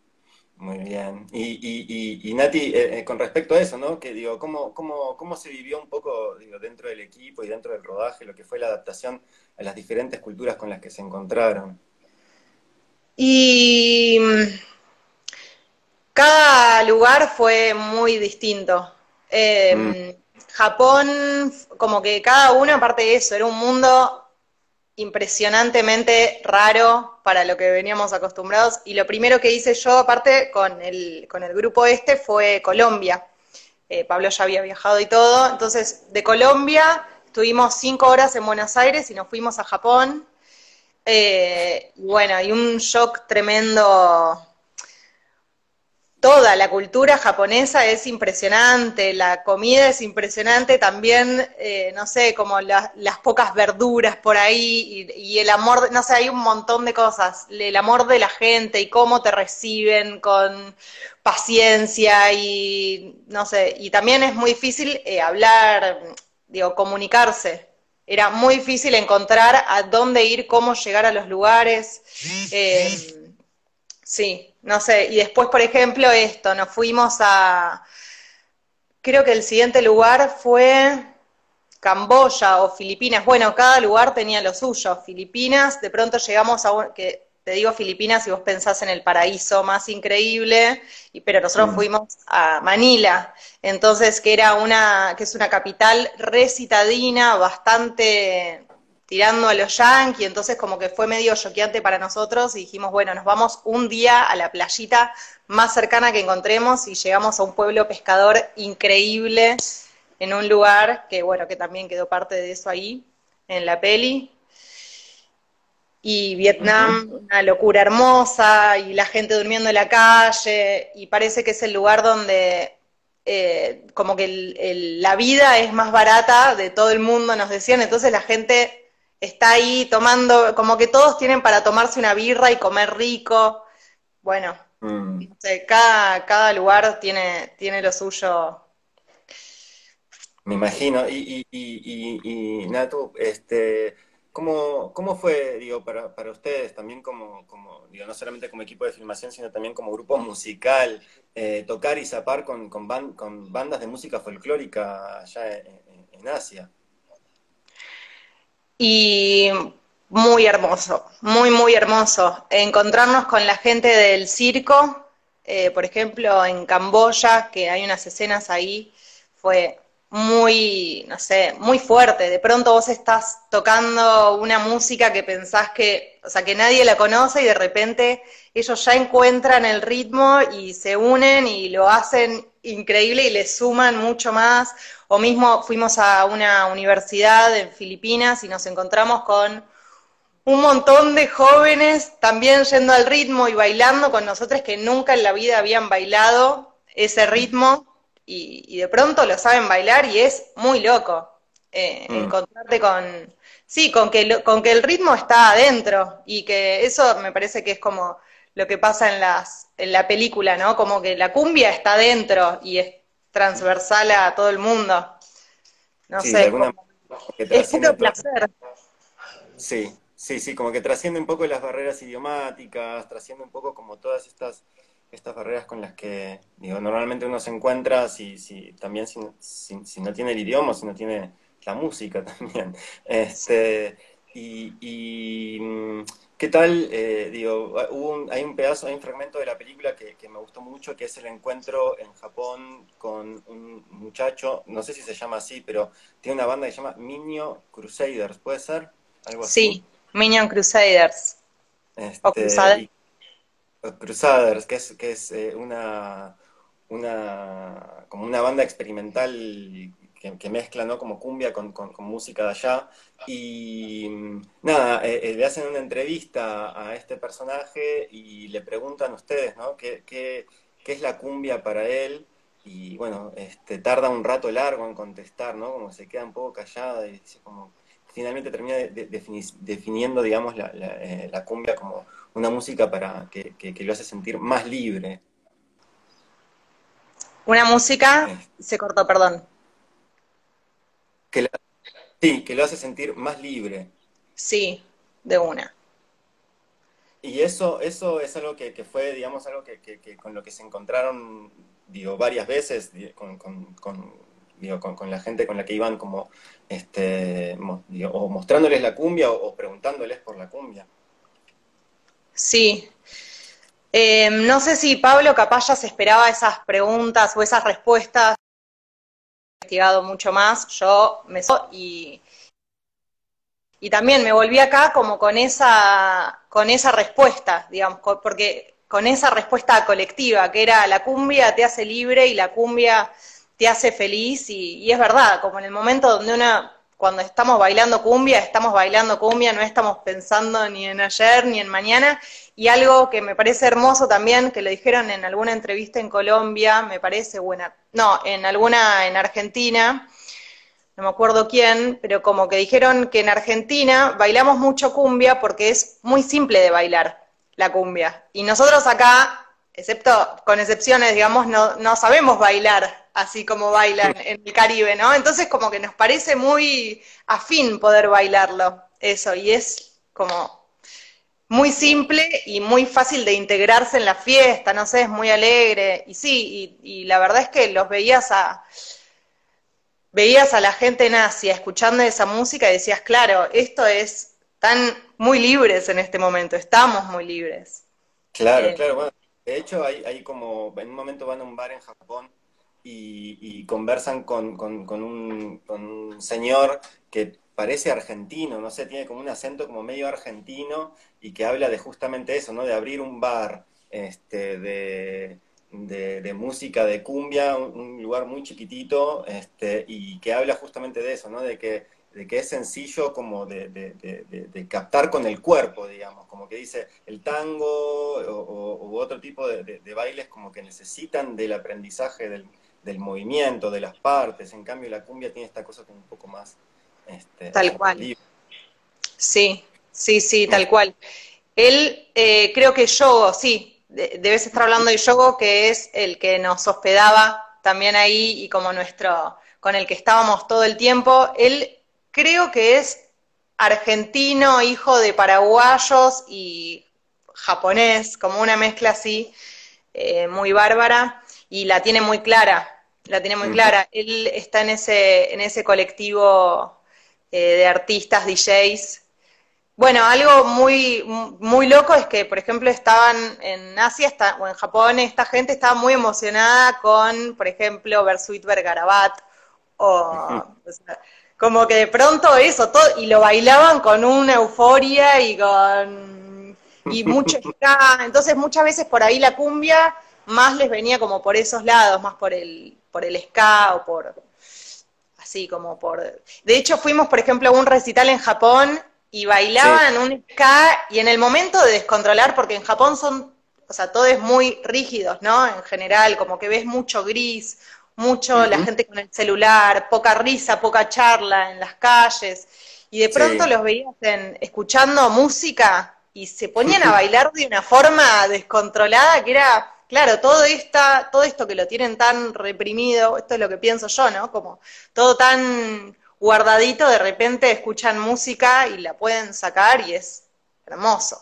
Muy bien. Y, y, y, Nati, eh, eh, con respecto a eso, ¿no? Que digo, ¿cómo, cómo, cómo se vivió un poco digo, dentro del equipo y dentro del rodaje lo que fue la adaptación a las diferentes culturas con las que se encontraron? Y mm, cada lugar fue muy distinto. Em, mm. Japón, como que cada uno, aparte de eso, era un mundo impresionantemente raro para lo que veníamos acostumbrados. Y lo primero que hice yo, aparte, con el, con el grupo este, fue Colombia. Eh, Pablo ya había viajado y todo. Entonces, de Colombia estuvimos cinco horas en Buenos Aires y nos fuimos a Japón. Eh, bueno, y un shock tremendo. Toda la cultura japonesa es impresionante, la comida es impresionante, también, eh, no sé, como las pocas verduras por ahí y, el amor, no sé, hay un montón de cosas, el amor de la gente y cómo te reciben con paciencia y, no sé, y también es muy difícil eh, hablar, digo, comunicarse. Era muy difícil encontrar a dónde ir, cómo llegar a los lugares. Eh, sí, no sé, y después, por ejemplo, esto, nos fuimos a, creo que el siguiente lugar fue Camboya o Filipinas. Bueno, cada lugar tenía lo suyo. Filipinas, de pronto llegamos a un, que te digo Filipinas y vos pensás en el paraíso más increíble, y, pero nosotros mm. fuimos a Manila, entonces que era una, que es una capital recitadina, bastante tirando a los yankees, entonces como que fue medio choqueante para nosotros y dijimos, bueno, nos vamos un día a la playita más cercana que encontremos y llegamos a un pueblo pescador increíble en un lugar que, bueno, que también quedó parte de eso ahí, en la peli. Y Vietnam, una locura hermosa, y la gente durmiendo en la calle, y parece que es el lugar donde eh, como que la vida es más barata de todo el mundo, nos decían, entonces la gente está ahí tomando, como que todos tienen para tomarse una birra y comer rico. Bueno, mm. cada, cada lugar tiene, tiene lo suyo. Me imagino. Y, y, y, y, Natu, este, ¿cómo, ¿cómo fue, digo, para, para ustedes también como, como, digo, no solamente como equipo de filmación, sino también como grupo musical, eh, tocar y zapar con, con, con, bandas de música folclórica allá en Asia? Y muy hermoso, muy, muy hermoso. Encontrarnos con la gente del circo, eh, por ejemplo, en Camboya, que hay unas escenas ahí, fue muy, no sé, muy fuerte. De pronto vos estás tocando una música que pensás que, o sea, que nadie la conoce y de repente ellos ya encuentran el ritmo y se unen y lo hacen increíble y le suman mucho más. O mismo fuimos a una universidad en Filipinas y nos encontramos con un montón de jóvenes también yendo al ritmo y bailando con nosotros que nunca en la vida habían bailado ese ritmo y, de pronto lo saben bailar y es muy loco eh, mm. encontrarte con, sí, con que, con que el ritmo está adentro y que eso me parece que es como lo que pasa en, las, en la película, ¿no? Como que la cumbia está adentro y es transversal a todo el mundo. No sé. es puro placer. Sí, sí, sí, como que trasciende un poco las barreras idiomáticas, trasciende un poco como todas estas estas barreras con las que digo, normalmente uno se encuentra si, si también si, si, no tiene el idioma, si no tiene la música también. Este, y, y mm, ¿Qué tal? Eh, digo, hay un pedazo, hay un fragmento de la película que, me gustó mucho, que es el encuentro en Japón con un muchacho, no sé si se llama así, pero tiene una banda que se llama Minio Crusaders, ¿puede ser? Algo así. Sí, Minion Crusaders. Este, Crusaders. Crusaders, que es, que es eh, una, una, como una banda experimental que, mezcla ¿no? como cumbia con, música de allá. Y nada, eh, eh, le hacen una entrevista a este personaje y le preguntan ustedes ¿no? ¿Qué, qué, es la cumbia para él. Y bueno, este, tarda un rato largo en contestar, ¿no? Como se queda un poco callada y dice como finalmente termina definiendo, digamos, la, eh, la, cumbia como una música para que, que, lo hace sentir más libre. Una música, se cortó, perdón. Que sí, que lo hace sentir más libre. Sí, de una. Y eso, eso es algo que, fue, digamos, algo que, con lo que se encontraron, digo, varias veces con, con, la gente con la que iban como, este, o mostrándoles la cumbia o, preguntándoles por la cumbia. Sí. Eh, no sé si Pablo capaz ya se esperaba esas preguntas o esas respuestas investigado mucho más, yo me y, y también me volví acá como con esa, con esa respuesta, digamos, porque con esa respuesta colectiva, que era la cumbia te hace libre y la cumbia te hace feliz, y, es verdad, como en el momento donde una, cuando estamos bailando cumbia, estamos bailando cumbia, no estamos pensando ni en ayer ni en mañana. Y algo que me parece hermoso también, que lo dijeron en alguna entrevista en Colombia, me parece buena, no, en alguna en Argentina, no me acuerdo quién, pero como que dijeron que en Argentina bailamos mucho cumbia porque es muy simple de bailar la cumbia. Y nosotros acá, excepto con excepciones, digamos, no, no sabemos bailar así como bailan en el Caribe, ¿no? Entonces como que nos parece muy afín poder bailarlo, eso, y es como muy simple y muy fácil de integrarse en la fiesta, no sé, es muy alegre, y sí, y, la verdad es que los veías a veías a la gente en Asia escuchando esa música y decías, claro, esto es tan muy libres en este momento, estamos muy libres. Claro, claro, bueno, de hecho hay, hay como, en un momento van a un bar en Japón y, conversan con, un, señor que parece argentino, no sé, tiene como un acento como medio argentino y que habla de justamente eso, ¿no? De abrir un bar este, de, de, música de cumbia, un, lugar muy chiquitito, este, y que habla justamente de eso, ¿no? De que, de que es sencillo como de, de, captar con el cuerpo, digamos, como que dice el tango o, u otro tipo de, bailes como que necesitan del aprendizaje del, del movimiento, de las partes. En cambio, la cumbia tiene esta cosa como un poco más. Este, tal cual. Sí, sí, sí, tal cual. Él, eh, creo que Yogo, sí, debes estar hablando de Yogo, que es el que nos hospedaba también ahí y como nuestro, con el que estábamos todo el tiempo. Él creo que es argentino, hijo de paraguayos y japonés, como una mezcla así, eh, muy bárbara y la tiene muy clara, la tiene muy clara. Él está en ese, en ese colectivo eh, de artistas, DJs. Bueno, algo muy, muy loco es que, por ejemplo, estaban en Asia o en Japón, esta gente estaba muy emocionada con, por ejemplo, Bersuit Bergarabat, o, como que de pronto eso, todo, y lo bailaban con una euforia y con y mucho entonces muchas veces por ahí la cumbia más les venía como por esos lados, más por el, por el ska o por así como por de hecho fuimos por ejemplo a un recital en Japón y bailaban un ska y en el momento de descontrolar, porque en Japón son, o sea, todo es muy rígidos, ¿no? En general, como que ves mucho gris, mucho la gente con el celular, poca risa, poca charla en las calles, y de pronto los veías en, escuchando música y se ponían a bailar de una forma descontrolada que era claro, todo, esta, todo esto que lo tienen tan reprimido, esto es lo que pienso yo, ¿no? Como todo tan guardadito, de repente escuchan música y la pueden sacar y es hermoso.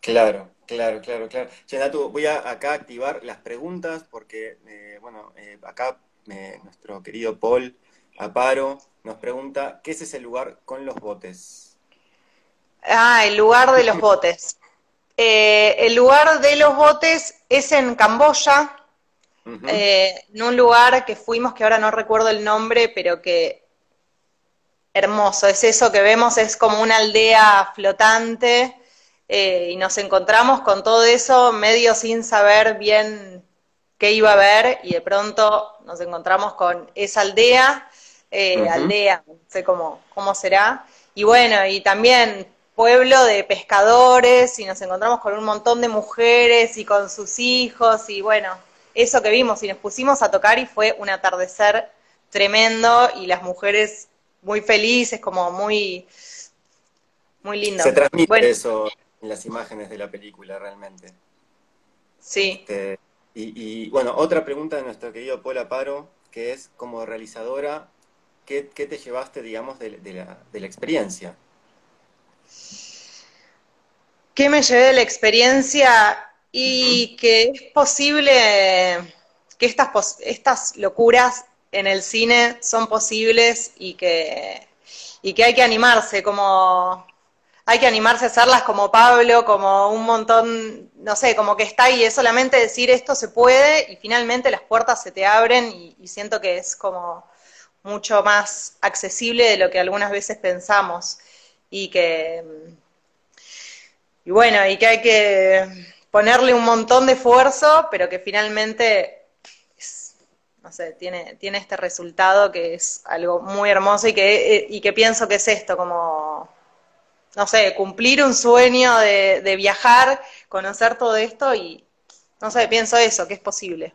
Claro, claro, claro, claro. Chenatu, voy a acá activar las preguntas porque, eh, bueno, eh, acá eh, nuestro querido Paul Aparo nos pregunta, ¿qué es ese lugar con los botes? Ah, el lugar de los botes. Eh, el lugar de los botes es en Camboya, eh, en un lugar que fuimos, que ahora no recuerdo el nombre, pero que hermoso, es eso que vemos, es como una aldea flotante, eh, y nos encontramos con todo eso medio sin saber bien qué iba a ver, y de pronto nos encontramos con esa aldea, aldea, no sé cómo, cómo será, y bueno, y también pueblo de pescadores y nos encontramos con un montón de mujeres y con sus hijos y bueno, eso que vimos y nos pusimos a tocar y fue un atardecer tremendo y las mujeres muy felices, como muy, muy lindo. Se transmite eso en las imágenes de la película realmente. Sí. Este, y, bueno, otra pregunta de nuestro querido Paul Paro, que es como realizadora, ¿qué, te llevaste, digamos, de, la, de la experiencia? ¿Qué me llevé de la experiencia? Y que es posible que estas, estas locuras en el cine son posibles y que, y que hay que animarse, como hay que animarse a hacerlas como Pablo, como un montón, no sé, como que está ahí, es solamente decir esto se puede y finalmente las puertas se te abren y, y siento que es como mucho más accesible de lo que algunas veces pensamos y que, y bueno, y que hay que ponerle un montón de esfuerzo, pero que finalmente no sé, tiene, tiene este resultado que es algo muy hermoso y que, y que pienso que es esto, como, no sé, cumplir un sueño de, de viajar, conocer todo esto y, no sé, pienso eso, que es posible.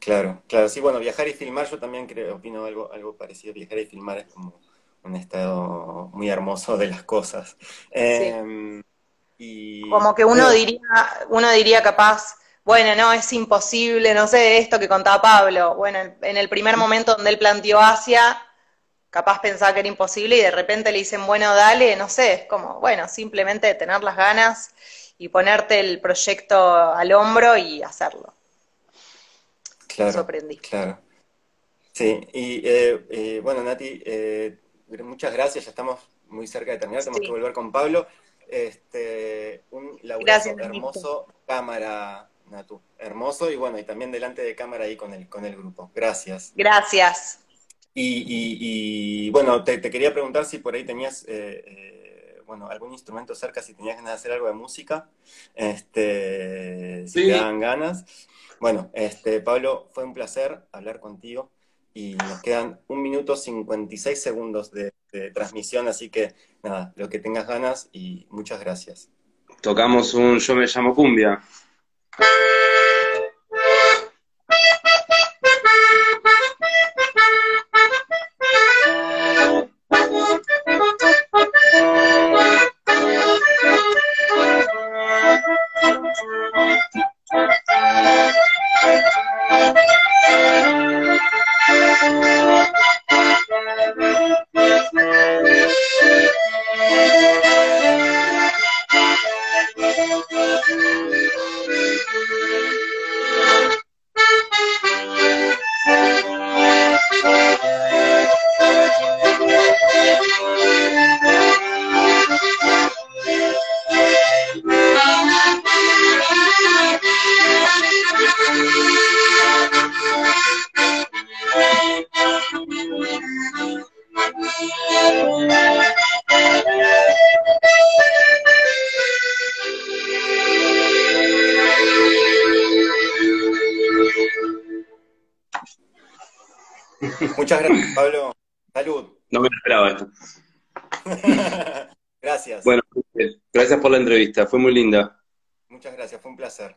Claro, claro, sí, bueno, viajar y filmar, yo también creo, opino algo, algo parecido, viajar y filmar es como un estado muy hermoso de las cosas. Em, y, como que uno diría, uno diría capaz, bueno, no, es imposible, no sé, esto que contaba Pablo. Bueno, en el primer momento donde él planteó Asia, capaz pensaba que era imposible y de repente le dicen, bueno, dale, no sé, es como, bueno, simplemente tener las ganas y ponerte el proyecto al hombro y hacerlo. Claro, sorprendí. Claro. Sí, y eh, eh, bueno, Nati, eh, muchas gracias, ya estamos muy cerca de terminar, tenemos que volver con Pablo. Este, un laburazo hermoso, cámara, Natu, hermoso, y bueno, y también delante de cámara ahí con el, con el grupo. Gracias. Gracias. Y, bueno, te, quería preguntar si por ahí tenías bueno, algún instrumento cerca, si tenías ganas de hacer algo de música, este, si te dan ganas. Bueno, este, Pablo, fue un placer hablar contigo y nos quedan un minuto 56 segundos de, de transmisión, así que nada, lo que tengas ganas y muchas gracias. Tocamos un Yo me llamo cumbia. Fue muy linda. Muchas gracias, fue un placer.